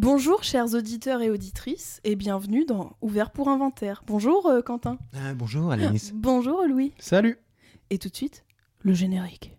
Bonjour chers auditeurs et auditrices et bienvenue dans Ouvert pour Inventaire. Bonjour euh, Quentin. Ah, bonjour Alice. Bonjour Louis. Salut. Et tout de suite, le générique.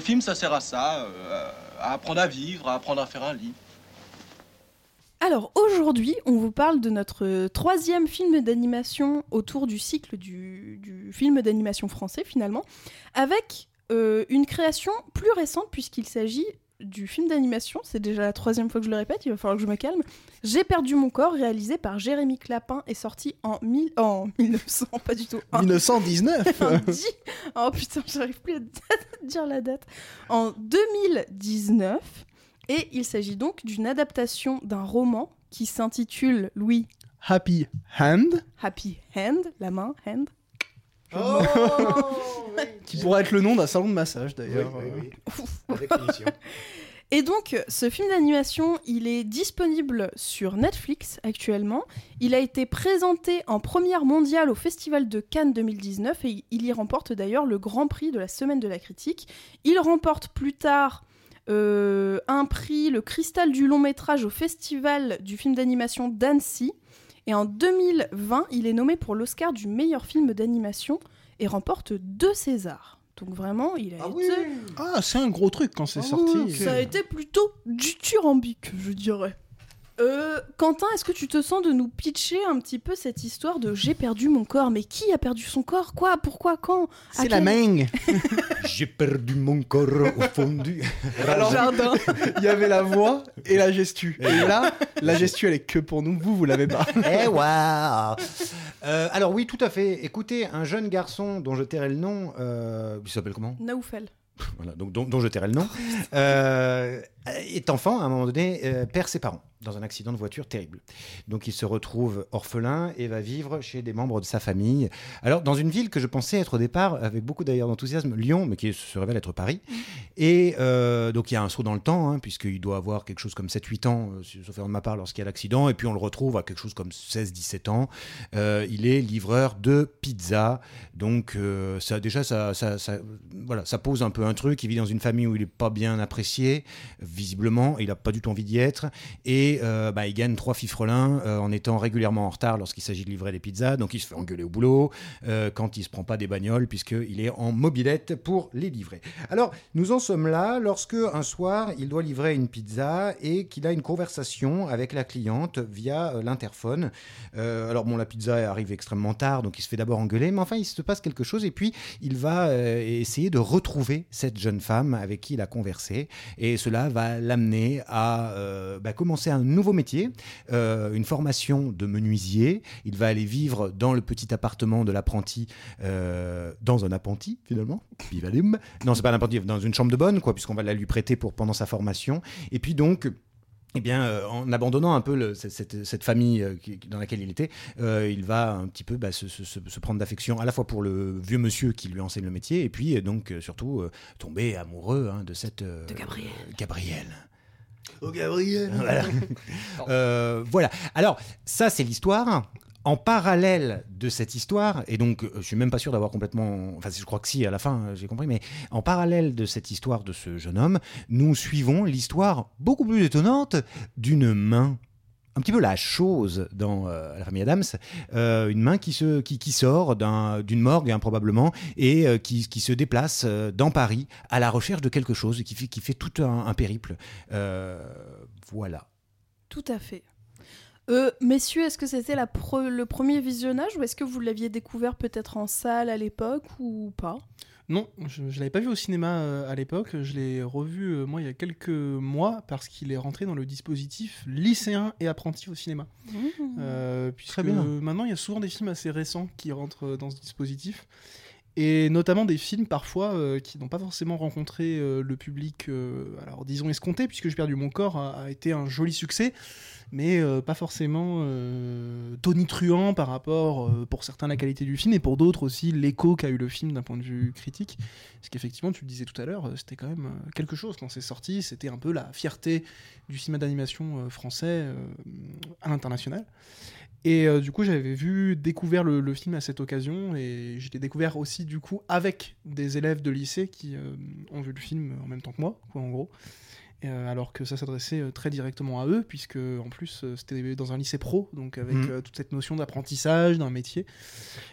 Les films, ça sert à ça, euh, à apprendre à vivre, à apprendre à faire un lit. Alors aujourd'hui, on vous parle de notre troisième film d'animation autour du cycle du, film d'animation français finalement, avec euh, une création plus récente puisqu'il s'agit du film d'animation, c'est déjà la troisième fois que je le répète, il va falloir que je me calme. J'ai perdu mon corps, réalisé par Jérémy Clapin et sorti en, mille- en 1900, pas du tout. en 1919 en dix- Oh putain, j'arrive plus à dire la date. En 2019. Et il s'agit donc d'une adaptation d'un roman qui s'intitule Louis Happy Hand, Happy Hand, la main, hand. qui pourrait être le nom d'un salon de massage d'ailleurs. Avec. Et donc, ce film d'animation, il est disponible sur Netflix actuellement. Il a été présenté en première mondiale au Festival de Cannes 2019 et il y remporte d'ailleurs le Grand Prix de la Semaine de la Critique. Il remporte plus tard euh, un prix, le Cristal du long métrage au Festival du film d'animation d'Annecy. Et en 2020, il est nommé pour l'Oscar du meilleur film d'animation et remporte deux Césars. Donc vraiment, il a été... Ah, c'est un gros truc quand c'est Ah sorti. oui, Ça a été plutôt dithyrambique, je dirais. Euh, Quentin, est-ce que tu te sens de nous pitcher un petit peu cette histoire de j'ai perdu mon corps Mais qui a perdu son corps? Quoi? Pourquoi? Quand? À C'est la quel- main. J'ai perdu mon corps au fond du Alors, Jardin. il y avait la voix et la gestu. Et là, la gestu, elle est que pour nous. Vous, vous l'avez pas. Eh waouh Euh, Alors oui, tout à fait. Écoutez, un jeune garçon dont je tairai le nom, euh, il s'appelle comment? Naoufel. Voilà, donc dont, dont je tairai le nom, euh, est enfant à un moment donné, euh, perd ses parents dans un accident de voiture terrible. Donc il se retrouve orphelin et va vivre chez des membres de sa famille. Alors dans une ville que je pensais être au départ, avec beaucoup d'ailleurs d'enthousiasme, Lyon, mais qui se révèle être Paris. Et euh, donc il y a un saut dans le temps, hein, puisqu'il doit avoir quelque chose comme 7-8 ans, euh, sauf de ma part, lorsqu'il y a l'accident, et puis on le retrouve à quelque chose comme 16-17 ans. Euh, il est livreur de pizza, donc euh, ça déjà ça, ça, ça- voilà, ça pose un peu un truc. Il vit dans une famille où il est pas bien apprécié, visiblement, il a pas du tout envie d'y être, et euh, bah, il gagne trois fifrelins euh, en étant régulièrement en retard lorsqu'il s'agit de livrer des pizzas, donc il se fait engueuler au boulot euh, quand il se prend pas des bagnoles puisqu'il est en mobilette pour les livrer. Alors nous en sommes là lorsque un soir il doit livrer une pizza et qu'il a une conversation avec la cliente via l'interphone. Alors bon, la pizza arrive extrêmement tard, donc il se fait d'abord engueuler, mais enfin il se passe quelque chose et puis il va essayer de retrouver cette jeune femme avec qui il a conversé et cela va l'amener à euh, bah, commencer un nouveau métier, euh, une formation de menuisier. Il va aller vivre dans le petit appartement de l'apprenti, euh, dans un apprenti finalement. Non, c'est pas un apprenti, dans une chambre de bonne, quoi, puisqu'on va la lui prêter pour pendant sa formation. Et puis donc. Eh bien, euh, en abandonnant un peu le- cette, famille euh, qui- dans laquelle il était, euh, il va un petit peu bah, se, se- se- se prendre d'affection à la fois pour le vieux monsieur qui lui enseigne le métier, et puis donc euh, surtout euh, tomber amoureux hein, de cette euh, De Gabriel. Gabrielle. Oh, Gabriel. Voilà. Euh, voilà. Alors, ça, c'est l'histoire. En parallèle de cette histoire, et donc euh, je suis même pas sûr d'avoir complètement, enfin je crois que si à la fin euh, j'ai compris, mais en parallèle de cette histoire de ce jeune homme, nous suivons l'histoire beaucoup plus étonnante d'une main. Un petit peu la chose dans euh, la famille Adams, une main qui, se, qui, qui sort d'un- d'une morgue hein, probablement et qui, qui se déplace dans Paris à la recherche de quelque chose qui fait, qui fait tout un, périple. Voilà. Tout à fait. Euh, messieurs, est-ce que c'était la pre- le premier visionnage ou est-ce que vous l'aviez découvert peut-être en salle à l'époque ou pas? Non, je ne l'avais pas vu au cinéma euh, à l'époque. Je l'ai revu, euh, moi, il y a quelques mois, parce qu'il est rentré dans le dispositif lycéen et apprenti au cinéma. Euh, puisque Très bien. maintenant, il y a souvent des films assez récents qui rentrent dans ce dispositif. Et notamment des films parfois euh, qui n'ont pas forcément rencontré euh, le public, euh, alors disons escompté, puisque J'ai perdu mon corps a, a été un joli succès, mais pas forcément tonitruant par rapport, pour certains, la qualité du film, et pour d'autres aussi l'écho qu'a eu le film d'un point de vue critique. Parce qu'effectivement, tu le disais tout à l'heure, c'était quand même quelque chose quand c'est sorti, c'était un peu la fierté du cinéma d'animation français à l'international. Et euh, du coup, j'avais vu, découvert le, le film à cette occasion, et je l'ai découvert aussi du coup avec des élèves de lycée qui euh, ont vu le film en même temps que moi, quoi, en gros. Et, euh, alors que ça s'adressait très directement à eux, puisque en plus c'était dans un lycée pro, donc avec Mhm. euh, toute cette notion d'apprentissage, d'un métier,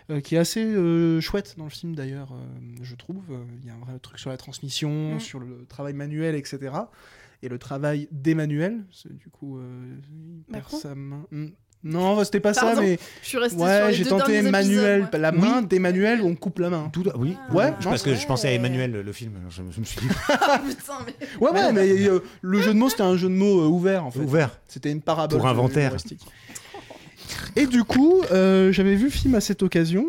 euh, qui est assez euh, chouette dans le film d'ailleurs, euh, je trouve. Il y a un vrai truc sur la transmission, Mhm. sur le travail manuel, etc. Et le travail d'Emmanuel, c'est du coup, euh, il perd Macron? sa main. Non, c'était pas ça, mais Je suis restée sur ouais, j'ai tenté Emmanuel, épisodes, la main d'Emmanuel, on coupe la main. Tout, oui. Ah. Ouais, Parce que je pensais à. Emmanuel, le film. Je, me- je me suis dit, Ah, putain, mais... Ouais, ouais, mais euh, le jeu de mots, c'était un jeu de mots euh, ouvert en fait. ouvert. C'était une parabole. Pour inventaire. Et du coup, euh, j'avais vu le film à cette occasion.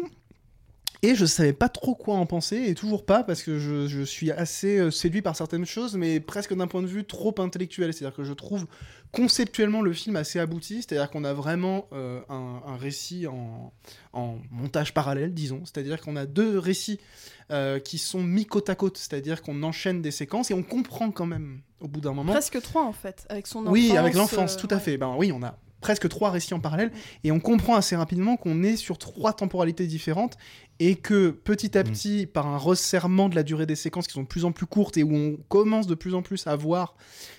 Et je savais pas trop quoi en penser, et toujours pas, parce que je, je suis assez euh, séduit par certaines choses, mais presque d'un point de vue trop intellectuel. C'est-à-dire que je trouve conceptuellement le film assez abouti, c'est-à-dire qu'on a vraiment euh, un, un récit en, en montage parallèle, disons. C'est-à-dire qu'on a deux récits euh, qui sont mis côte à côte, c'est-à-dire qu'on enchaîne des séquences et on comprend quand même, au bout d'un moment, Presque trois en fait, avec son enfance. oui, avec l'enfance, euh, tout à ouais. fait. Ben oui, on a presque trois récits en parallèle et on comprend assez rapidement qu'on est sur trois temporalités différentes et que petit à Mm. petit, par un resserrement de la durée des séquences qui sont de plus en plus courtes et où on commence de plus en plus à voir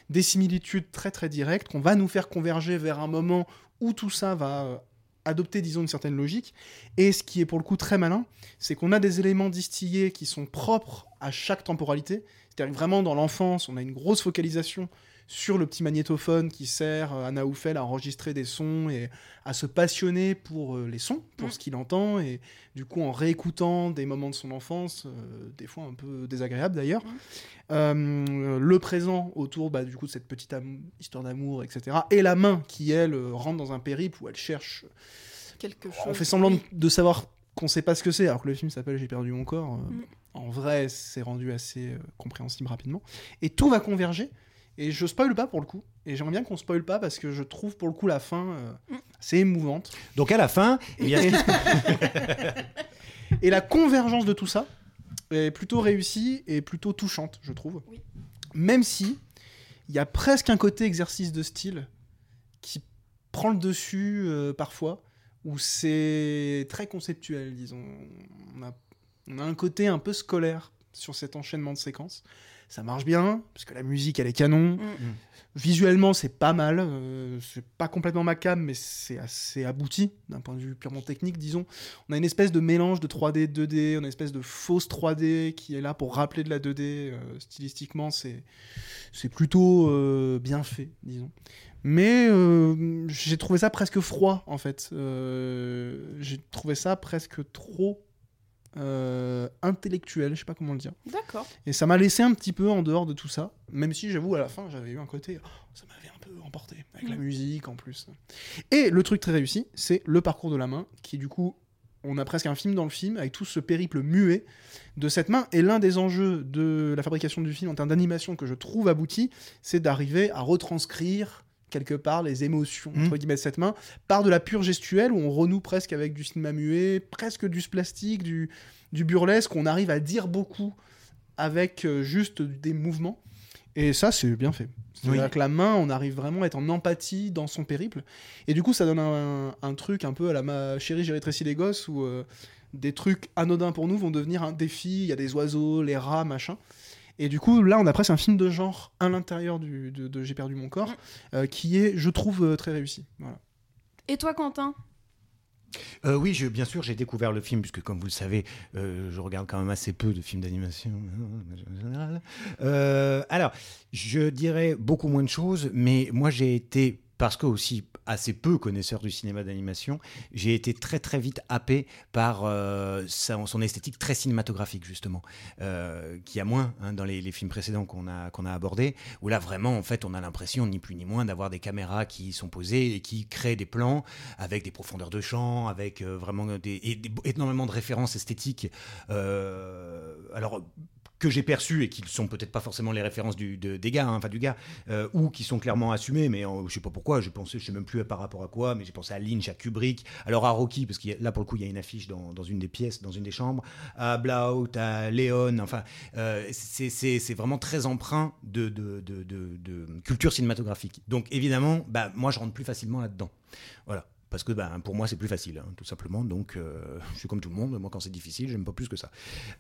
des similitudes très très directes, qu'on va nous faire converger vers un moment où tout ça va euh, adopter, disons, une certaine logique. Et ce qui est pour le coup très malin, c'est qu'on a des éléments distillés qui sont propres à chaque temporalité. C'est-à-dire que vraiment dans l'enfance, on a une grosse focalisation sur le petit magnétophone qui sert euh, à Naoufel à enregistrer des sons et à se passionner pour euh, les sons, pour Mm. ce qu'il entend, et du coup en réécoutant des moments de son enfance, euh, des fois un peu désagréables d'ailleurs, Mm. Euh, le présent autour bah, du coup de cette petite histoire d'amour, etc., et la main qui elle euh, rentre dans un périple où elle cherche, Quelque chose. on fait semblant de, Oui. de savoir qu'on sait pas ce que c'est, alors que le film s'appelle J'ai perdu mon corps. euh, Mm. En vrai, c'est rendu assez euh, compréhensible rapidement. Et tout va converger. Et je spoil pas pour le coup. Et j'aimerais bien qu'on spoil pas parce que je trouve pour le coup la fin euh, Mm. assez émouvante. Donc à la fin, eh bien, Et, et la convergence de tout ça est plutôt réussie et plutôt touchante, je trouve. Oui. Même si il y a presque un côté exercice de style qui prend le dessus euh, parfois, où c'est très conceptuel, disons. On a, on a un côté un peu scolaire sur cet enchaînement de séquences. Ça marche bien, parce que la musique, elle est canon. Mm. Visuellement, c'est pas mal. euh, c'est pas complètement ma cam, mais c'est assez abouti d'un point de vue purement technique, disons. On a une espèce de mélange de 3D, 2D, on a une espèce de fausse 3D qui est là pour rappeler de la 2D. euh, stylistiquement, c'est c'est plutôt euh, bien fait, disons. Mais j'ai trouvé ça presque froid, en fait. J'ai trouvé ça presque trop euh, intellectuel, je sais pas comment le dire. D'accord. Et ça m'a laissé un petit peu en dehors de tout ça, même si j'avoue à la fin j'avais eu un côté, oh, ça m'avait un peu emporté, avec la Mm. musique en plus. Et le truc très réussi, c'est le parcours de la main, qui du coup, on a presque un film dans le film, avec tout ce périple muet de cette main. Et l'un des enjeux de la fabrication du film en termes d'animation que je trouve abouti, c'est d'arriver à retranscrire quelque part les émotions entre guillemets de cette main par de la pure gestuelle où on renoue presque avec du cinéma muet, presque du plastique, du, du burlesque, on arrive à dire beaucoup avec euh, juste des mouvements. Et ça, c'est bien fait. C'est-à-dire Oui. que la main, on arrive vraiment à être en empathie dans son périple. Et du coup, ça donne un, un truc un peu à la ma chérie, j'ai rétréci les gosses, où euh, des trucs anodins pour nous vont devenir un défi. Il y a des oiseaux, les rats, machin. Et du coup, là, on a presque un film de genre à l'intérieur du- de, de J'ai perdu mon corps, euh, qui est, je trouve, euh, très réussi. Voilà. Et toi, Quentin? Euh, oui, je, bien sûr, j'ai découvert le film, puisque comme vous le savez, euh, je regarde quand même assez peu de films d'animation en général. Euh, alors, je dirais beaucoup moins de choses, mais moi j'ai été parce que aussi assez peu connaisseur du cinéma d'animation, j'ai été très très vite happé par euh, son esthétique très cinématographique justement, euh, qui a moins hein, dans les, films précédents qu'on a qu'on a abordés, où là vraiment en fait on a l'impression ni plus ni moins d'avoir des caméras qui sont posées et qui créent des plans avec des profondeurs de champ, avec euh, vraiment énormément de références esthétiques. alors que j'ai perçues et qui ne sont peut-être pas forcément les références du, de- des gars, hein, enfin du gars, euh, ou qui sont clairement assumées, mais euh, je sais pas pourquoi, j'ai pensé, je sais même plus par rapport à quoi, mais j'ai pensé à Lynch, à Kubrick, alors à Rocky, parce que là pour le coup il y a une affiche dans, une des pièces, dans une des chambres, à Blaut, à Léon, enfin euh, c'est- vraiment très empreint de- de culture cinématographique. Donc évidemment, bah, moi je rentre plus facilement là-dedans. Voilà. Parce que bah, pour moi c'est plus facile, hein, tout simplement. Donc euh, je suis comme tout le monde. Moi quand c'est difficile, j'aime pas plus que ça.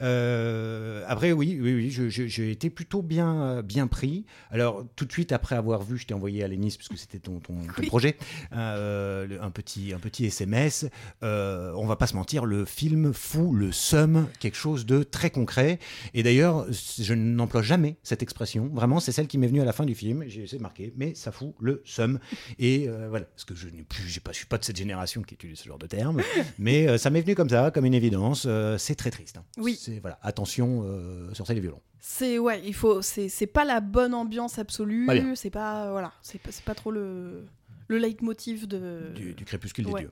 Euh, après oui, oui, j'ai été plutôt bien, bien pris. Alors tout de suite après avoir vu, je t'ai envoyé à Lénis parce que c'était ton, ton, ton Oui. projet, euh, un petit, un petit SMS. On va pas se mentir, le film fout le seum, quelque chose de très concret. Et d'ailleurs, je n'emploie jamais cette expression. Vraiment, c'est celle qui m'est venue à la fin du film. J'ai essayé de marquer, mais ça fout le seum. Et voilà, parce que je n'ai plus, j'ai pas, je suis pas de cette génération qui utilise ce genre de terme, mais euh, ça m'est venu comme ça, comme une évidence. Euh, c'est très triste. hein. Oui. Voilà, attention, euh, sortez les violons. C'est ouais, il faut. C'est c'est pas la bonne ambiance absolue. C'est pas voilà, c'est pas, c'est pas trop le le leitmotiv de. du, du crépuscule ouais. des dieux.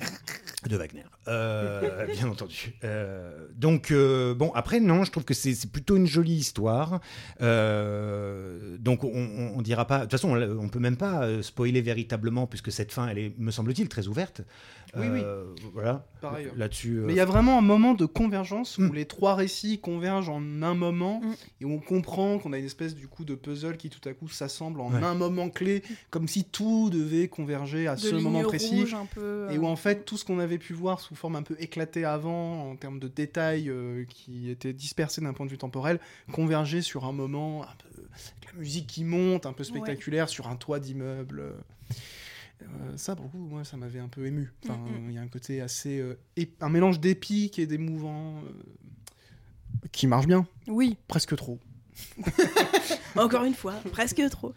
De Wagner, Euh, bien entendu. Euh, donc, euh, bon, après, non, je trouve que c'est plutôt une jolie histoire. Euh, donc, on, on, on dira pas. De toute façon, on, on peut même pas spoiler véritablement, puisque cette fin, elle est, me semble-t-il, très ouverte. Oui, oui. Voilà. Là-dessus. euh, Mais il y a vraiment un moment de convergence où Mm. les trois récits convergent en un moment Mm. et où on comprend qu'on a une espèce du coup de puzzle qui tout à coup s'assemble en Ouais. un moment clé, comme si tout devait converger à de ce moment précis. rouge un peu. Et où en fait tout ce qu'on avait pu voir sous forme un peu éclatée avant, en termes de détails euh, qui étaient dispersés d'un point de vue temporel, convergeait sur un moment un peu avec la musique qui monte, un peu spectaculaire sur un toit d'immeuble. Euh, ça, pour le coup, moi, ça m'avait un peu ému. Enfin, Mm, mm. il y a un côté assez, euh, un mélange d'épique et d'émouvant qui marche bien, Oui, presque trop. encore une fois, presque trop.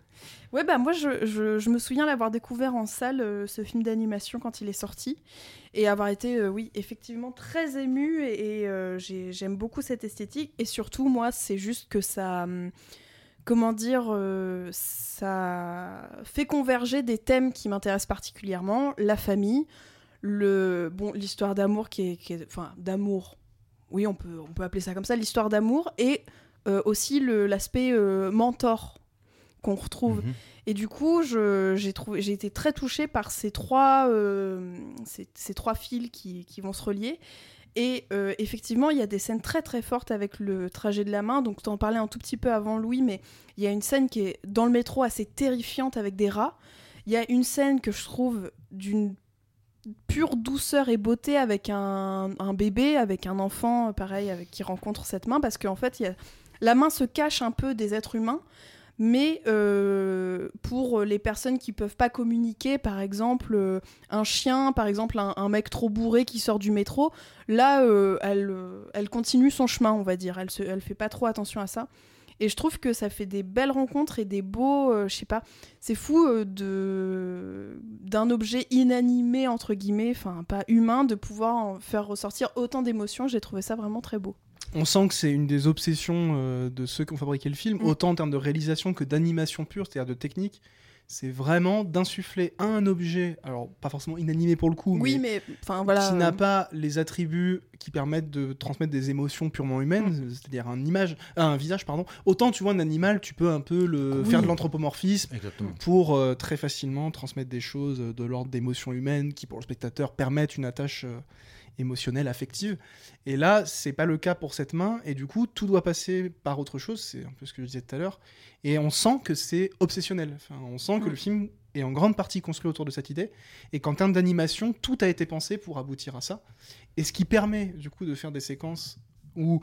Ouais, bah moi, je, je- me souviens l'avoir découvert en salle, euh, ce film d'animation, quand il est sorti, et avoir été, euh, oui, effectivement très ému, et, euh, j'ai- j'aime beaucoup cette esthétique, et surtout, moi, c'est juste que ça... hum, Comment dire, ça fait converger des thèmes qui m'intéressent particulièrement, la famille, le bon l'histoire d'amour qui est, qui est- enfin d'amour, oui on peut on peut appeler ça comme ça, l'histoire d'amour et euh, aussi l'aspect euh, mentor qu'on retrouve. mhm. Et du coup, j'ai été très touchée par ces trois, euh, ces, ces trois fils qui, qui vont se relier. Et euh, effectivement, il y a des scènes très très fortes avec le trajet de la main. Donc, tu en parlais un tout petit peu avant, Louis, mais il y a une scène qui est dans le métro assez terrifiante avec des rats. Il y a une scène que je trouve d'une pure douceur et beauté avec un, un bébé, avec un enfant, pareil, avec, qui rencontre cette main, parce qu'en fait, il y a, la main se cache un peu des êtres humains. Mais euh, pour les personnes qui peuvent pas communiquer, par exemple euh, un chien, par exemple un, mec trop bourré qui sort du métro, là euh, elle, continue son chemin, on va dire. Elle se, elle fait pas trop attention à ça. Et je trouve que ça fait des belles rencontres et des beaux, euh, je sais pas, c'est fou de d'un objet inanimé entre guillemets, enfin pas humain, de pouvoir faire ressortir autant d'émotions. J'ai trouvé ça vraiment très beau. On sent que c'est une des obsessions euh, de ceux qui ont fabriqué le film, Mm. autant en termes de réalisation que d'animation pure, c'est-à-dire de technique. C'est vraiment d'insuffler un objet, alors pas forcément inanimé pour le coup, Oui, mais, voilà. qui n'a pas les attributs qui permettent de transmettre des émotions purement humaines, Mm. c'est-à-dire un image, euh, un visage, pardon. Autant tu vois un animal, tu peux un peu le Oui. faire de l'anthropomorphisme pour euh, très facilement transmettre des choses de l'ordre d'émotions humaines qui pour le spectateur permettent une attache euh, émotionnelle, affective. Et là, c'est pas le cas pour cette main, et du coup, tout doit passer par autre chose, c'est un peu ce que je disais tout à l'heure, et on sent que c'est obsessionnel. Enfin, on sent que Mm. le film est en grande partie construit autour de cette idée, et qu'en termes d'animation, tout a été pensé pour aboutir à ça. Et ce qui permet, du coup, de faire des séquences où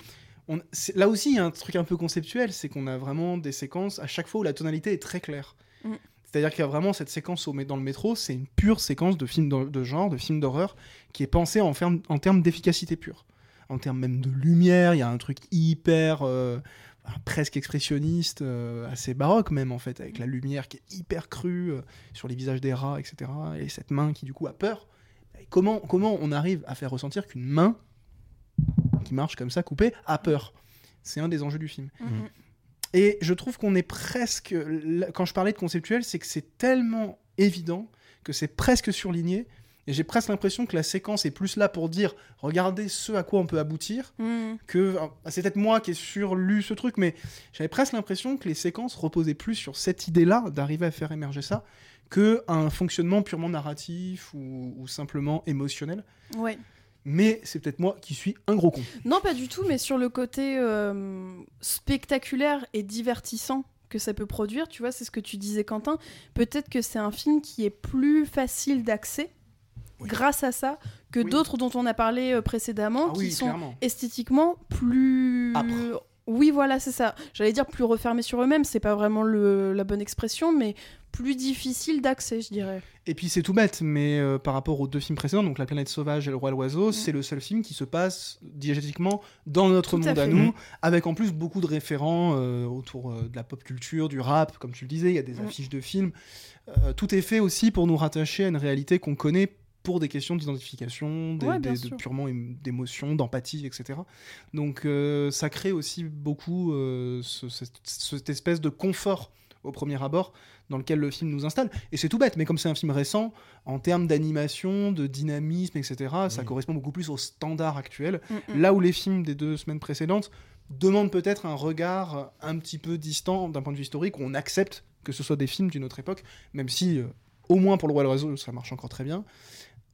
on- là aussi, il y a un truc un peu conceptuel, c'est qu'on a vraiment des séquences à chaque fois où la tonalité est très claire. Mm. C'est-à-dire qu'il y a vraiment cette séquence au, dans le métro, c'est une pure séquence de film de, genre, de film d'horreur, qui est pensée en, termes d'efficacité pure. En termes même de lumière, il y a un truc hyper... euh, presque expressionniste, euh, assez baroque même en fait, avec la lumière qui est hyper crue euh, sur les visages des rats, etc. Et cette main qui du coup a peur. Comment, comment on arrive à faire ressentir qu'une main qui marche comme ça, coupée, a peur? C'est un des enjeux du film. Mhm. Et je trouve qu'on est presque. Quand je parlais de conceptuel, c'est que c'est tellement évident que c'est presque surligné. Et j'ai presque l'impression que la séquence est plus là pour dire regardez ce à quoi on peut aboutir Mhm. que c'est peut-être moi qui ai surlu ce truc, mais j'avais presque l'impression que les séquences reposaient plus sur cette idée-là d'arriver à faire émerger ça que un fonctionnement purement narratif ou, ou simplement émotionnel. Ouais. Mais c'est peut-être moi qui suis un gros con. Non, pas du tout, mais sur le côté euh, spectaculaire et divertissant que ça peut produire, tu vois, c'est ce que tu disais, Quentin. Peut-être que c'est un film qui est plus facile d'accès Oui. grâce à ça que Oui. d'autres dont on a parlé euh, précédemment, Ah qui oui, sont clairement. esthétiquement plus. Oui, voilà, c'est ça. J'allais dire plus refermés sur eux-mêmes, c'est pas vraiment le- la bonne expression, mais plus difficile d'accès, je dirais. Et puis c'est tout bête, mais euh, par rapport aux deux films précédents, donc La planète sauvage et Le roi l'oiseau, Mm. c'est le seul film qui se passe diégétiquement dans notre Tout monde à, nous, avec en plus beaucoup de référents euh, autour euh, de la pop culture, du rap, comme tu le disais, il y a des affiches de films. Tout est fait aussi pour nous rattacher à une réalité qu'on connaît pour des questions d'identification, des- Ouais, bien des- de purement ém- d'émotion, d'empathie, etc. Donc euh, ça crée aussi beaucoup euh, ce- cette, cette espèce de confort au premier abord dans lequel le film nous installe. Et c'est tout bête, mais comme c'est un film récent, en termes d'animation, de dynamisme, etc., ça Oui. correspond beaucoup plus au standard actuel. Mm, mm. Là où les films des deux semaines précédentes demandent peut-être un regard un petit peu distant d'un point de vue historique, où on accepte que ce soit des films d'une autre époque, même si, euh, au moins pour Le Roi l'Oiseau, ça marche encore très bien.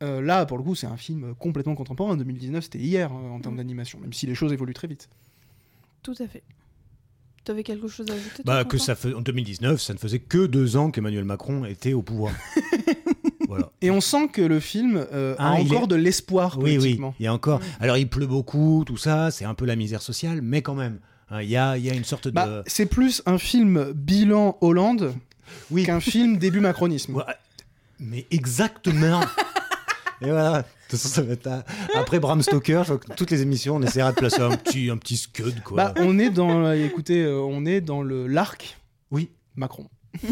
Euh, là, pour le coup, c'est un film complètement contemporain. 2019, c'était hier euh, en termes Mm. d'animation, même si les choses évoluent très vite. Tout à fait. Tu avais quelque chose à ajouter Bah, que ça fait, en 2019, ça ne faisait que deux ans qu'Emmanuel Macron était au pouvoir. voilà. Et on sent que le film euh, a Ah, encore est- de l'espoir Oui, oui, politiquement. il y a encore. Alors, il pleut beaucoup, tout ça, c'est un peu la misère sociale, mais quand même, hein, il y, a, il y a une sorte de. Bah, c'est plus un film bilan Hollande oui, qu'un film début macronisme. Ouais, mais exactement. Et voilà. De toute façon, ça va être un- Après Bram Stoker, je crois que toutes les émissions, on essaiera de placer un petit, un petit scud, quoi. Bah, on est dans, euh, écoutez, euh, on est dans le l'arc Oui. Macron.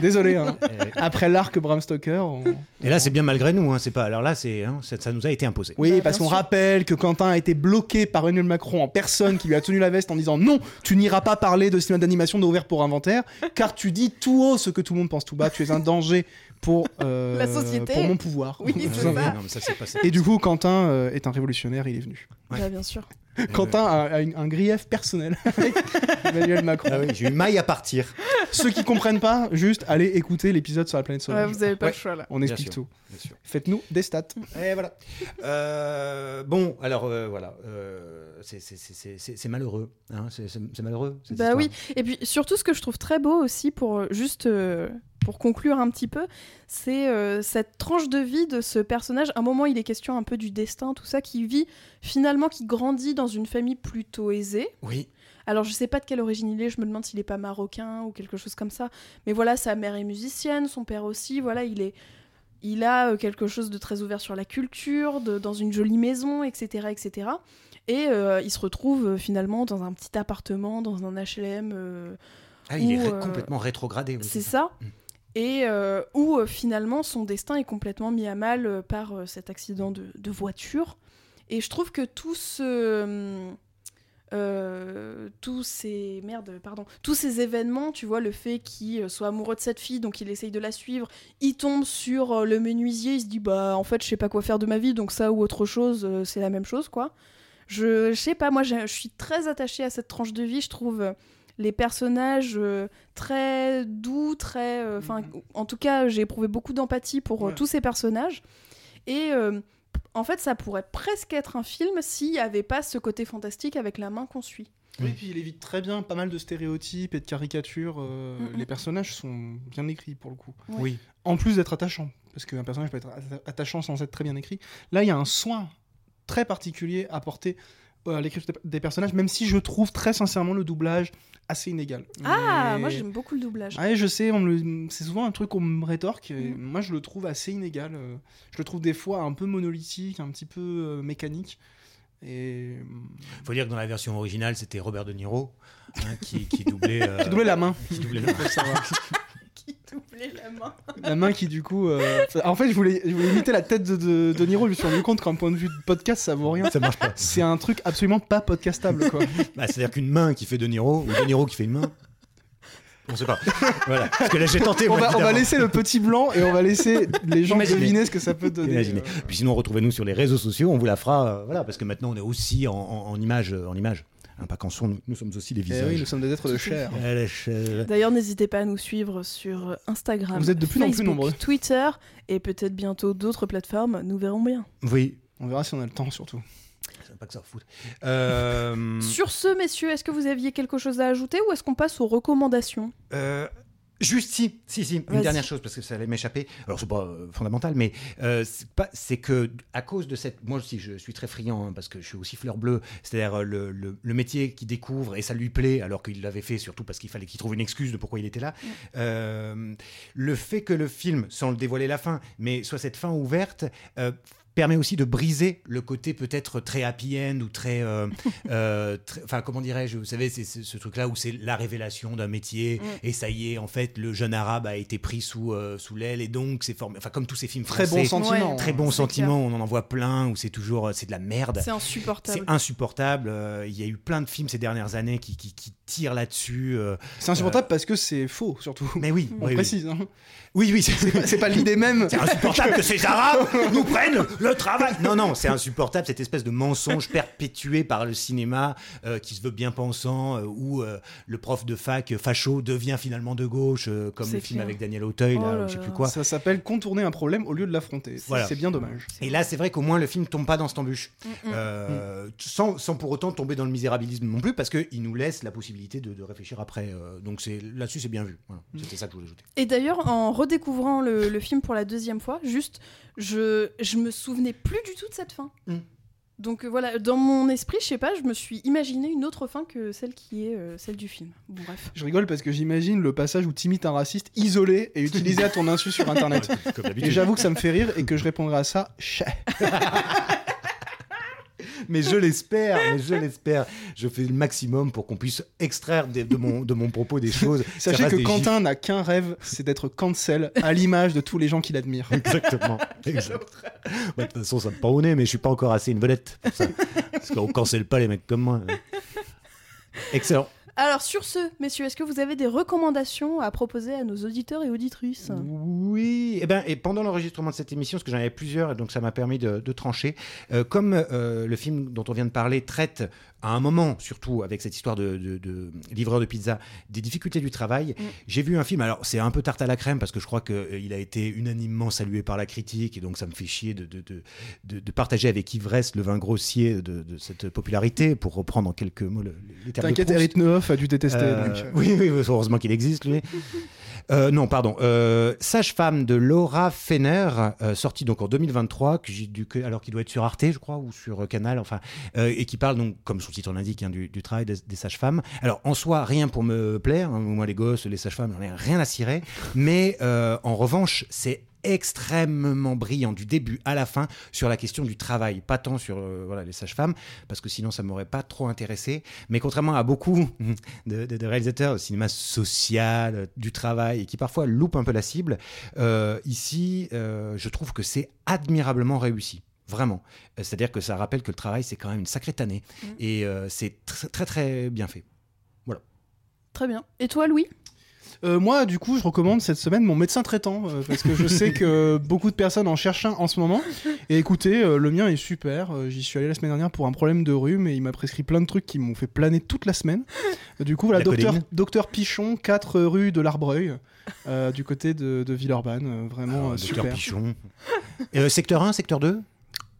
Désolé. hein. Et, Après l'arc Bram Stoker. on- et là, c'est bien malgré nous. Hein, c'est pas. Alors là, c'est, hein, ça, ça nous a été imposé. Oui, Bah, parce qu'on rappelle que Quentin a été bloqué par Emmanuel Macron en personne qui lui a tenu la veste en disant non, tu n'iras pas parler de cinéma d'animation de ouvert pour inventaire, car tu dis tout haut ce que tout le monde pense tout bas, tu es un danger pour, euh, La société. pour mon pouvoir. Oui, c'est ça. non, mais ça, c'est passé. Et du coup, Quentin euh, est un révolutionnaire, il est venu. Ouais. Bien sûr. Quentin a, a une- un grief personnel avec Emmanuel Macron. Ah oui, j'ai eu maille à partir. Ceux qui comprennent pas, juste allez écouter l'épisode sur la planète Ouais, sauvage. vous avez pas Ouais. le choix là. On explique sûr. tout. Bien sûr. Faites-nous des stats. Et voilà. Euh, bon, alors euh, voilà, euh, c'est- c'est- c'est c'est- c'est- c'est malheureux. Hein, c'est c'est- c'est malheureux. cette Bah histoire. oui, et puis surtout ce que je trouve très beau aussi pour euh, juste euh, pour conclure un petit peu, c'est euh, cette tranche de vie de ce personnage. À un moment, il est question un peu du destin, tout ça, qui vit finalement, qui grandit dans une famille plutôt aisée. Oui. Alors je sais pas de quelle origine il est, je me demande s'il est pas marocain ou quelque chose comme ça. Mais voilà, sa mère est musicienne, son père aussi. Voilà, il est, il a euh, quelque chose de très ouvert sur la culture, de- dans une jolie maison, etc., etc. Et euh, il se retrouve finalement dans un petit appartement, dans un HLM. euh, Ah, il est ré- complètement rétrogradé. oui, c'est ça. Mm. Et euh, où euh, finalement son destin est complètement mis à mal euh, par cet accident de, voiture. Et je trouve que tout ce. tous ces merde pardon tous ces événements tu vois le fait qu'il soit amoureux de cette fille donc il essaye de la suivre il tombe sur le menuisier il se dit bah en fait je sais pas quoi faire de ma vie donc ça ou autre chose c'est la même chose quoi je, je sais pas moi je suis très attachée à cette tranche de vie je trouve les personnages euh, très doux, très. euh, Enfin, en tout cas, j'ai éprouvé beaucoup d'empathie pour euh, Ouais. tous ces personnages. Et euh, en fait, ça pourrait presque être un film s'il n'y avait pas ce côté fantastique avec la main qu'on suit. Oui, puis il évite très bien pas mal de stéréotypes et de caricatures. euh, Mhm. Les personnages sont bien écrits pour le coup. Oui. En plus d'être attachant, parce qu'un personnage peut être atta- attachant sans être très bien écrit. Là, il y a un soin très particulier apporté à l'écriture des- personnages, même si je trouve très sincèrement le doublage assez inégal. Ah, Mais- moi j'aime beaucoup le doublage. Ouais, je sais, le- c'est souvent un truc qu'on me rétorque. et Mm. Moi, je le trouve assez inégal. euh, Je le trouve des fois un peu monolithique, un petit peu euh, mécanique. Et Faut dire que dans la version originale, c'était Robert De Niro hein, qui, qui doublait. euh, qui doublait la main. qui doublait la- Faut la main. La main qui du coup. euh, En fait, je voulais, je voulais imiter la tête de, de, de Niro. Je me suis rendu compte qu'un point de vue de podcast, ça vaut rien. Ça marche pas. C'est un truc absolument pas podcastable, quoi. Bah, C'est-à-dire qu'une main qui fait De Niro, ou De Niro qui fait une main. On sait pas. Voilà. Parce que là, j'ai tenté. on, moi, va, on va évidemment. laisser le petit blanc et on va laisser les gens Imaginez. deviner ce que ça peut donner. Imaginez. Puis sinon, retrouvez-nous sur les réseaux sociaux. On vous la fera. euh, voilà, parce que maintenant, on est aussi en, en, en image. euh, En image. Hein, pas qu'en son, nous, nous sommes aussi les Eh visages. oui, nous sommes des êtres de chair. La chair. D'ailleurs, n'hésitez pas à nous suivre sur Instagram, Vous êtes de plus en plus nombreux. Twitter et peut-être bientôt d'autres plateformes. Nous verrons bien. Oui. On verra si on a le temps, surtout. Pas que ça fout. Euh, Sur ce, messieurs, est-ce que vous aviez quelque chose à ajouter ou est-ce qu'on passe aux recommandations? Euh, juste si, si, si, une dernière chose parce que ça allait m'échapper. Alors c'est pas euh, fondamental, mais euh, c'est pas, c'est que à cause de cette, moi aussi je suis très friand hein, parce que je suis aussi fleur bleue, c'est-à-dire euh, le, le, le métier qu'il découvre et ça lui plaît alors qu'il l'avait fait surtout parce qu'il fallait qu'il trouve une excuse de pourquoi il était là. Euh, le fait que le film, sans le dévoiler la fin, mais soit cette fin ouverte. Permet aussi de briser le côté peut-être très happy end ou très, euh, euh, très- enfin comment dirais-je, vous savez, c'est ce truc-là où c'est la révélation d'un métier Mm. et ça y est, en fait, le jeune arabe a été pris sous, euh, sous l'aile et donc c'est formé, enfin comme tous ces films Très français, bon sentiment. Ouais. très bon sentiment, on en envoie plein où c'est toujours, c'est de la merde. C'est insupportable. C'est insupportable. euh, Il y a eu plein de films ces dernières années qui, qui, qui tirent là-dessus. euh, C'est insupportable parce que c'est faux, surtout. mais oui, On oui, oui. précise. hein. Oui, oui, c'est C'est pas l'idée même. c'est insupportable que ces Arabes nous prennent le travail. Non, non, c'est insupportable cette espèce de mensonge perpétué par le cinéma euh, qui se veut bien pensant, euh, où euh, le prof de fac facho devient finalement de gauche, euh, comme le film clair. avec Daniel Auteuil, Oh là, je sais plus quoi. Ça s'appelle contourner un problème au lieu de l'affronter. Voilà. C'est bien dommage. Et là, c'est vrai qu'au moins le film tombe pas dans cette embûche, Mm, mm. Euh, sans, sans pour autant tomber dans le misérabilisme non plus, parce qu'il nous laisse la possibilité de, de réfléchir après. euh, donc c'est là-dessus, c'est bien vu. Voilà. C'était ça que je voulais ajouter. Et d'ailleurs, en redécouvrant le, le film pour la deuxième fois, juste, je, je me souvenais plus du tout de cette fin. Mm. Donc euh, voilà, dans mon esprit, je sais pas, je me suis imaginé une autre fin que celle qui est euh, celle du film. Bon, bref. Je rigole parce que j'imagine le passage où t'imites un raciste isolé et utilisé à ton insu sur internet. Comme Et j'avoue que ça me fait rire et que je répondrai à ça. Mais je l'espère, mais je l'espère. Je fais le maximum pour qu'on puisse extraire de, de mon, de mon propos des choses. Sachez que Quentin n'a qu'un rêve, c'est d'être cancel à l'image de tous les gens qui l'admirent. gifs. Exactement. exact. Ouais, De toute façon, ça me prend au nez, mais je suis pas encore assez une vedette pour ça. Parce qu'on cancelle pas les mecs comme moi. Excellent. Alors sur ce, messieurs, est-ce que vous avez des recommandations à proposer à nos auditeurs et auditrices Oui, et ben et pendant l'enregistrement de cette émission, parce que j'en avais plusieurs, et donc ça m'a permis de, de trancher. euh, comme euh, le film dont on vient de parler traite à un moment, surtout avec cette histoire de, de- de livreur de pizza, des difficultés du travail, Mm. j'ai vu un film. Alors c'est un peu tarte à la crème parce que je crois qu'il a été unanimement salué par la critique, et donc ça me fait chier de, de, de, de- de partager avec ivresse le vin grossier de, de cette popularité, pour reprendre en quelques mots le- les termes de T'inquiète. Eric Neuf a dû détester. Euh, donc, euh, oui, oui, oui, heureusement qu'il existe, lui. Euh, non, pardon. Euh, Sage-femme de Laura Fenner, euh, sortie donc en 2023, que j'ai alors qu'il doit être sur Arte, je crois, ou sur euh, Canal, enfin, euh, et qui parle donc, comme son titre l'indique, hein, du, travail des, des sages-femmes. Alors, en soi, rien pour me plaire. hein, moi, les gosses, les sages-femmes, j'en ai rien à cirer. Mais euh, en revanche, c'est extrêmement brillant du début à la fin sur la question du travail, pas tant sur euh, voilà, les sages-femmes, parce que sinon ça m'aurait pas trop intéressé. Mais contrairement à beaucoup de, de- de réalisateurs au cinéma social, euh, du travail, et qui parfois loupent un peu la cible, euh, ici, euh, je trouve que c'est admirablement réussi. Vraiment. C'est-à-dire que ça rappelle que le travail, c'est quand même une sacrée tannée. Mm. Et euh, c'est tr- très, très bien fait. Très bien. Et toi, Louis? Euh, moi, du coup, je recommande cette semaine mon médecin traitant euh, parce que je sais que beaucoup de personnes en cherchent un en ce moment. Et écoutez, euh, le mien est super. J'y suis allé la semaine dernière pour un problème de rhume et il m'a prescrit plein de trucs qui m'ont fait planer toute la semaine. Du coup, voilà, La docteur, Pichon, 4 rue de l'Arbreuil, du côté de, de Villeurbanne. Vraiment Alors, euh, Docteur super. Pichon. Secteur 1, secteur 2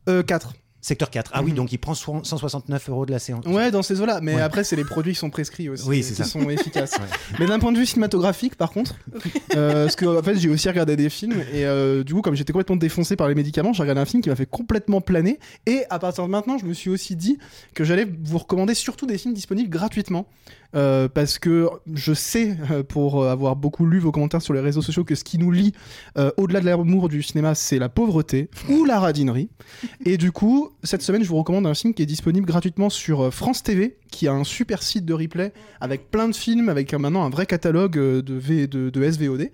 Euh, 4. Secteur 4. Ah oui, Mhm. donc il prend so- 169 euros de la séance. Ouais, dans ces eaux-là. Mais Ouais. après, c'est les produits qui sont prescrits aussi. Oui, euh, c'est qui ça. sont efficaces. Ouais. Mais d'un point de vue cinématographique, par contre, euh, parce que en fait, j'ai aussi regardé des films et euh, du coup, comme j'étais complètement défoncé par les médicaments, j'ai regardé un film qui m'a fait complètement planer. Et à partir de maintenant, je me suis aussi dit que j'allais vous recommander surtout des films disponibles gratuitement. euh, parce que je sais, euh, pour avoir beaucoup lu vos commentaires sur les réseaux sociaux, que ce qui nous lie euh, au-delà de l'amour du cinéma, c'est la pauvreté ou la radinerie. Et du coup, cette semaine, je vous recommande un film qui est disponible gratuitement sur euh, France TV, qui a un super site de replay avec plein de films, avec maintenant un vrai catalogue euh, de, V- de, SVOD.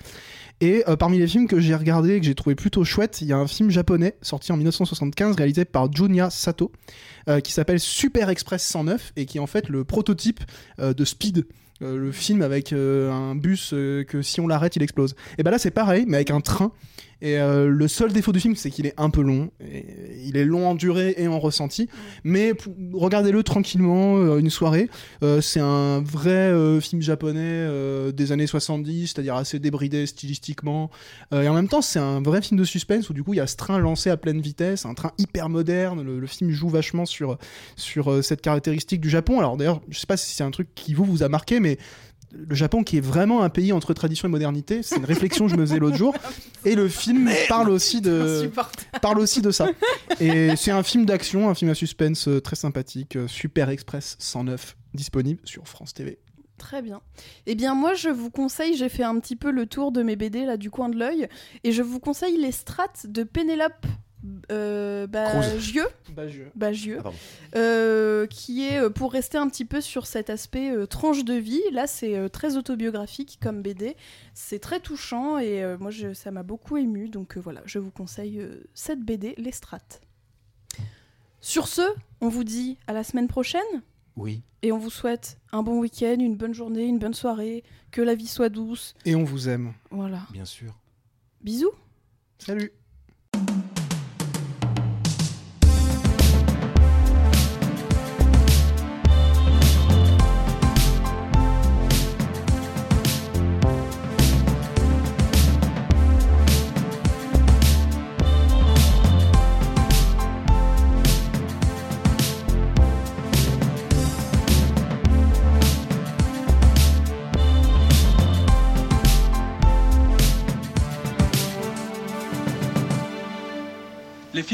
Et euh, parmi les films que j'ai regardés et que j'ai trouvé plutôt chouette, il y a un film japonais sorti en 1975 réalisé par Junya Sato qui s'appelle Super Express 109 et qui est en fait le prototype de Speed. le film avec un bus que si on l'arrête il explose. Et ben là c'est pareil mais avec un train. Et euh, le seul défaut du film c'est qu'il est un peu long. Et il est long en durée et en ressenti. Mais regardez-le tranquillement euh, une soirée. Euh, c'est un vrai film japonais des années 70, c'est-à-dire assez débridé stylistiquement. Et en même temps, c'est un vrai film de suspense où du coup il y a ce train lancé à pleine vitesse, un train hyper moderne. Le, le film joue vachement sur, sur cette caractéristique du Japon. Alors d'ailleurs, je sais pas si c'est un truc qui vous vous a marqué, mais le Japon qui est vraiment un pays entre tradition et modernité, c'est une réflexion que je me faisais l'autre jour. Et le film parle aussi de parle aussi de ça. Et c'est un film d'action, un film à suspense euh, très sympathique, euh, Super Express 109, disponible sur France TV. Très bien. Eh bien, moi, je vous conseille, j'ai fait un petit peu le tour de mes BD là du coin de l'œil, et je vous conseille les strates de Pénélope euh, Bagieux, Bagieux Ah, pardon. euh, qui est euh, pour rester un petit peu sur cet aspect euh, tranche de vie. Là, c'est euh, très autobiographique comme BD. C'est très touchant et euh, moi, je- ça m'a beaucoup ému. Donc euh, voilà, je vous conseille euh, cette BD, Les Strates. Sur ce, on vous dit à la semaine prochaine. Oui. Et on vous souhaite un bon week-end, une bonne journée, une bonne soirée, que la vie soit douce. Et on vous aime. Voilà. Bien sûr. Bisous. Salut